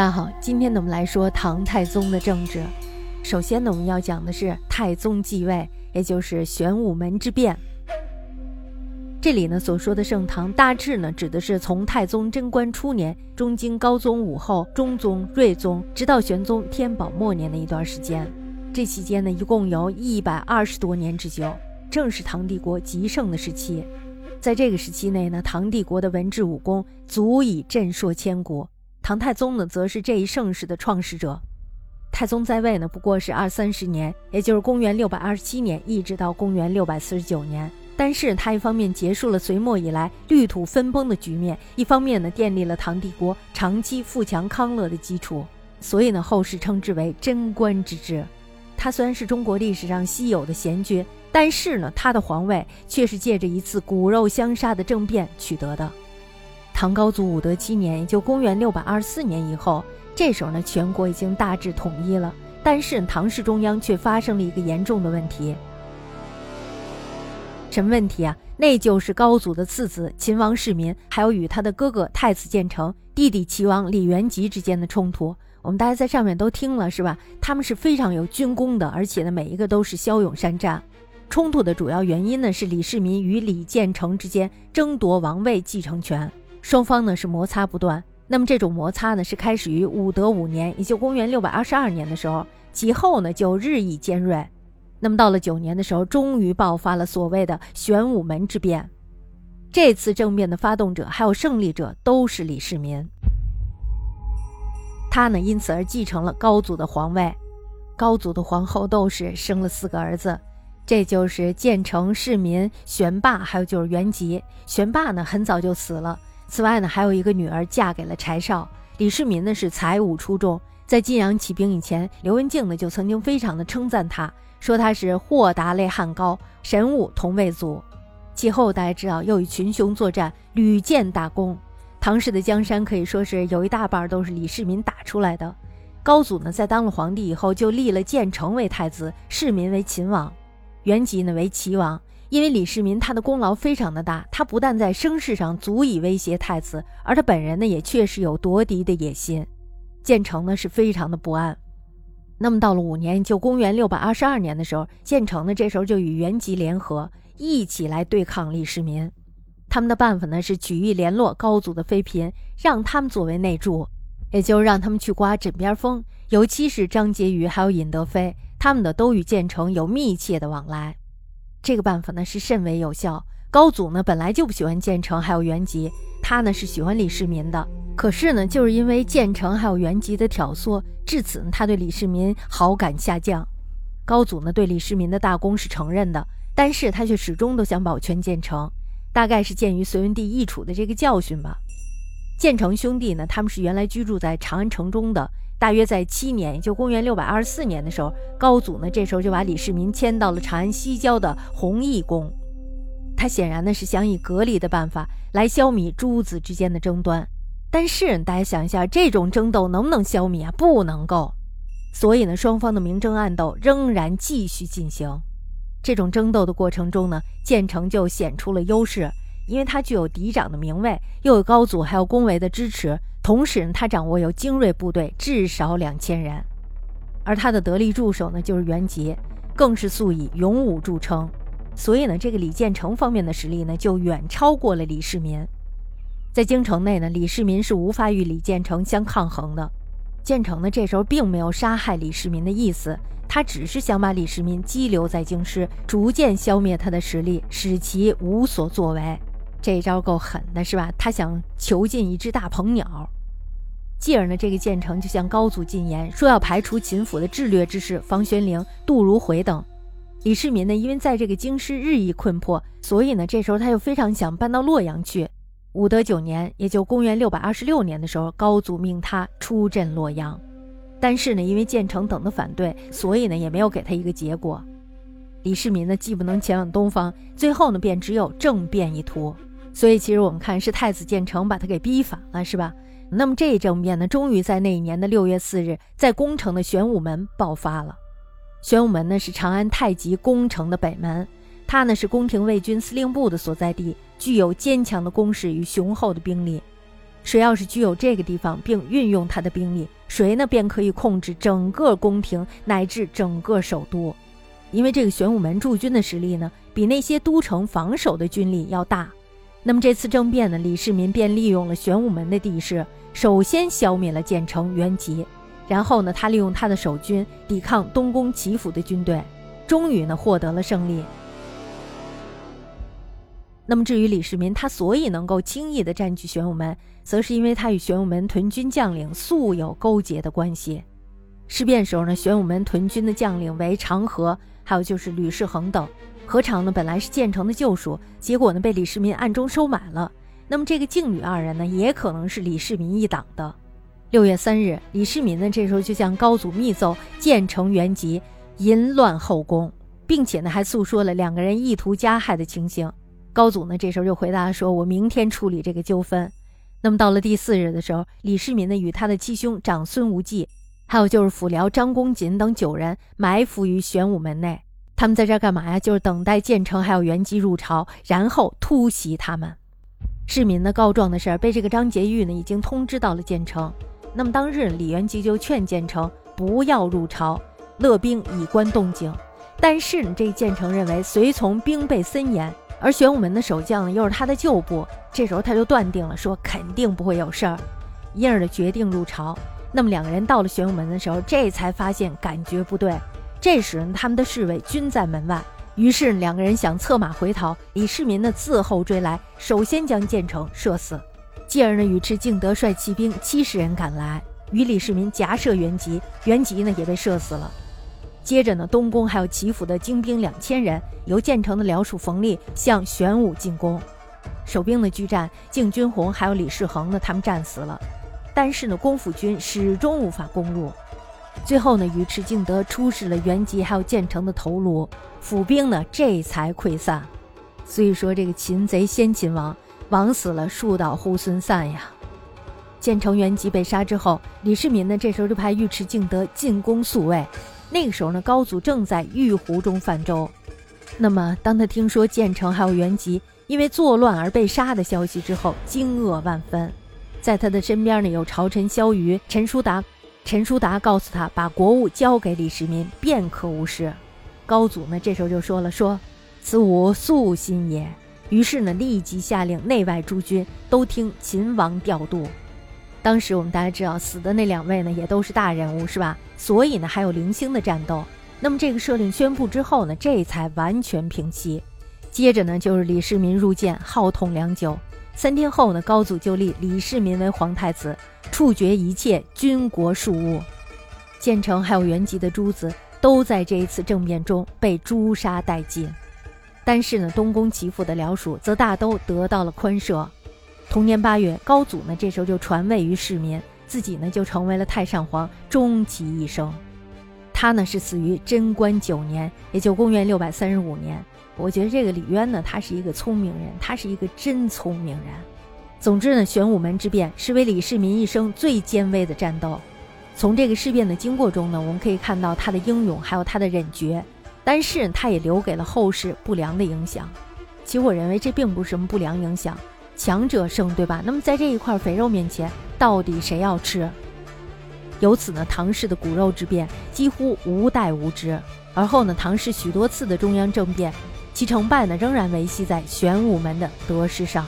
大家好，今天呢我们来说唐太宗的政治。首先呢我们要讲的是太宗继位，也就是玄武门之变。这里呢所说的盛唐，大致呢指的是从太宗贞观初年、中经高宗武后、中宗、睿宗，直到玄宗天宝末年的一段时间。这期间呢一共有一百二十多年之久，正是唐帝国极盛的时期。在这个时期内呢，唐帝国的文治武功足以震烁千古。唐太宗呢，则是这一盛世的创始者。太宗在位呢，不过是二三十年，也就是公元六百二十七年，一直到公元六百四十九年。但是他一方面结束了隋末以来绿土分崩的局面，一方面呢，奠立了唐帝国长期富强康乐的基础。所以呢，后世称之为贞观之治。他虽然是中国历史上稀有的贤君，但是呢，他的皇位却是借着一次骨肉相杀的政变取得的。唐高祖武德七年，也就公元六百二十四年以后，这时候呢，全国已经大致统一了。但是唐氏中央却发生了一个严重的问题。什么问题啊？那就是高祖的次子秦王世民，还有与他的哥哥太子建成、弟弟齐王李元吉之间的冲突。我们大家在上面都听了是吧？他们是非常有军功的，而且呢，每一个都是骁勇善战。冲突的主要原因呢，是李世民与李建成之间争夺王位继承权。双方呢是摩擦不断，那么这种摩擦呢是开始于武德五年，也就公元六百二十二年的时候，其后呢就日益尖锐。那么到了九年的时候，终于爆发了所谓的玄武门之变。这次政变的发动者还有胜利者都是李世民，他呢因此而继承了高祖的皇位。高祖的皇后窦氏生了四个儿子，这就是建成、世民、玄霸，还有就是元吉。玄霸呢很早就死了。此外呢，还有一个女儿嫁给了柴少。李世民呢是才武出众，在晋阳起兵以前，刘文静呢就曾经非常的称赞他，说他是豁达类汉高，神武同未祖。其后大家知道，又与群雄作战，屡建大功。唐氏的江山可以说是有一大半都是李世民打出来的。高祖呢在当了皇帝以后，就立了建成为太子，世民为秦王，元吉呢为齐王。因为李世民他的功劳非常的大，他不但在声势上足以威胁太子，而他本人呢也确实有夺嫡的野心。建成呢是非常的不安。那么到了五年，就公元六百二十二年的时候，建成呢这时候就与元吉联合，一起来对抗李世民。他们的办法呢是举义联络高祖的妃嫔，让他们作为内助，也就是让他们去刮枕边风。尤其是张婕妤还有尹德妃，他们的都与建成有密切的往来。这个办法呢是甚为有效。高祖呢本来就不喜欢建成还有元吉，他呢是喜欢李世民的。可是呢，就是因为建成还有元吉的挑唆，至此他对李世民好感下降。高祖呢对李世民的大功是承认的，但是他却始终都想保全建成，大概是鉴于隋文帝易楚的这个教训吧。建成兄弟呢，他们是原来居住在长安城中的。大约在七年，也就公元六百二十四年的时候，高祖呢这时候就把李世民迁到了长安西郊的弘义宫。他显然呢是想以隔离的办法来消弭诸子之间的争端。但是大家想一下，这种争斗能不能消弭啊？不能够。所以呢，双方的明争暗斗仍然继续进行。这种争斗的过程中呢，建成就显出了优势，因为他具有嫡长的名位，又有高祖还有宫闱的支持。同时，他掌握有精锐部队，至少两千人，而他的得力助手呢，就是元吉，更是素以勇武著称。所以呢，这个李建成方面的实力呢，就远超过了李世民。在京城内呢，李世民是无法与李建成相抗衡的。建成呢，这时候并没有杀害李世民的意思，他只是想把李世民激留在京师，逐渐消灭他的实力，使其无所作为。这一招够狠的，是吧？他想囚禁一只大鹏鸟，继而呢，这个建成就向高祖进言，说要排除秦府的智略之士房玄龄、杜如晦等。李世民呢，因为在这个京师日益困迫，所以呢，这时候他又非常想搬到洛阳去。武德九年，也就公元六百二十六年的时候，高祖命他出镇洛阳，但是呢，因为建成等的反对，所以呢，也没有给他一个结果。李世民呢，既不能前往东方，最后呢，便只有政变一途。所以，其实我们看是太子建成把他给逼反了，是吧？那么这一政变呢，终于在那一年的六月四日，在宫城的玄武门爆发了。玄武门呢是长安太极宫城的北门，它呢是宫廷卫军司令部的所在地，具有坚强的攻势与雄厚的兵力。谁要是具有这个地方，并运用他的兵力，谁呢便可以控制整个宫廷乃至整个首都。因为这个玄武门驻军的实力呢，比那些都城防守的军力要大。那么这次政变呢，李世民便利用了玄武门的地势，首先消灭了建成、元吉，然后呢，他利用他的守军抵抗东宫齐府的军队，终于呢获得了胜利。那么至于李世民，他所以能够轻易地占据玄武门，则是因为他与玄武门屯军将领素有勾结的关系。事变时候呢，玄武门屯军的将领为长河，还有就是吕世恒等。何尝呢？本来是建成的旧属，结果呢被李世民暗中收买了。那么这个靖女二人呢，也可能是李世民一党的。六月三日，李世民呢这时候就向高祖密奏建成元吉淫乱后宫，并且呢还诉说了两个人意图加害的情形。高祖呢这时候就回答说：“我明天处理这个纠纷。”那么到了第四日的时候，李世民呢与他的七兄长孙无忌，还有就是辅僚张公瑾等九人埋伏于玄武门内。他们在这儿干嘛呀？就是等待建成还有元吉入朝，然后突袭他们。市民呢告状的事儿被这个张婕妤呢已经通知到了建成。那么当日李元吉就劝建成不要入朝，勒兵以观动静。但是呢，这建成认为随从兵备森严，而玄武门的守将呢又是他的旧部，这时候他就断定了说肯定不会有事儿，因而的决定入朝。那么两个人到了玄武门的时候，这才发现感觉不对。这时，他们的侍卫均在门外，于是两个人想策马回逃。李世民呢，自后追来，首先将建成射死。继而呢，尉迟敬德率骑兵七十人赶来，与李世民夹射元吉，元吉呢也被射死了。接着呢，东宫还有齐府的精兵两千人，由建成的僚属冯立向玄武进攻。守兵的拒战，敬军红还有李世恒呢，他们战死了。但是呢，公府军始终无法攻入。最后呢，尉迟敬德出示了元吉还有建成的头颅，府兵呢这才溃散。所以说这个擒贼先擒王，王死了树倒猢狲散呀。建成元吉被杀之后，李世民呢这时候就派尉迟敬德进宫宿卫。那个时候呢，高祖正在玉壶中泛舟。那么当他听说建成还有元吉因为作乱而被杀的消息之后，惊愕万分。在他的身边呢有朝臣萧瑜、陈叔达。陈叔达告诉他，把国务交给李世民，便可无事。高祖呢，这时候就说了，说此吾素心也。于是呢，立即下令内外诸军都听秦王调度。当时我们大家知道，死的那两位呢，也都是大人物，是吧？所以呢，还有零星的战斗。那么这个赦令宣布之后呢，这才完全平息。接着呢，就是李世民入见，号痛良久。三天后呢，高祖就立李世民为皇太子。处决一切军国庶务，建成还有元吉的诸子都在这一次政变中被诛杀殆尽。但是呢，东宫齐府的僚属则大都得到了宽赦。同年八月，高祖呢这时候就传位于世民，自己呢就成为了太上皇，终其一生。他呢是死于贞观九年，也就公元六百三十五年。我觉得这个李渊呢，他是一个聪明人，他是一个真聪明人。总之呢，玄武门之变是为李世民一生最艰危的战斗。从这个事变的经过中呢，我们可以看到他的英勇，还有他的忍决。但是他也留给了后世不良的影响。其实我认为这并不是什么不良影响，强者胜，对吧？那么在这一块肥肉面前，到底谁要吃？由此呢，唐氏的骨肉之变几乎无代无之。而后呢，唐氏许多次的中央政变，其成败呢，仍然维系在玄武门的得失上。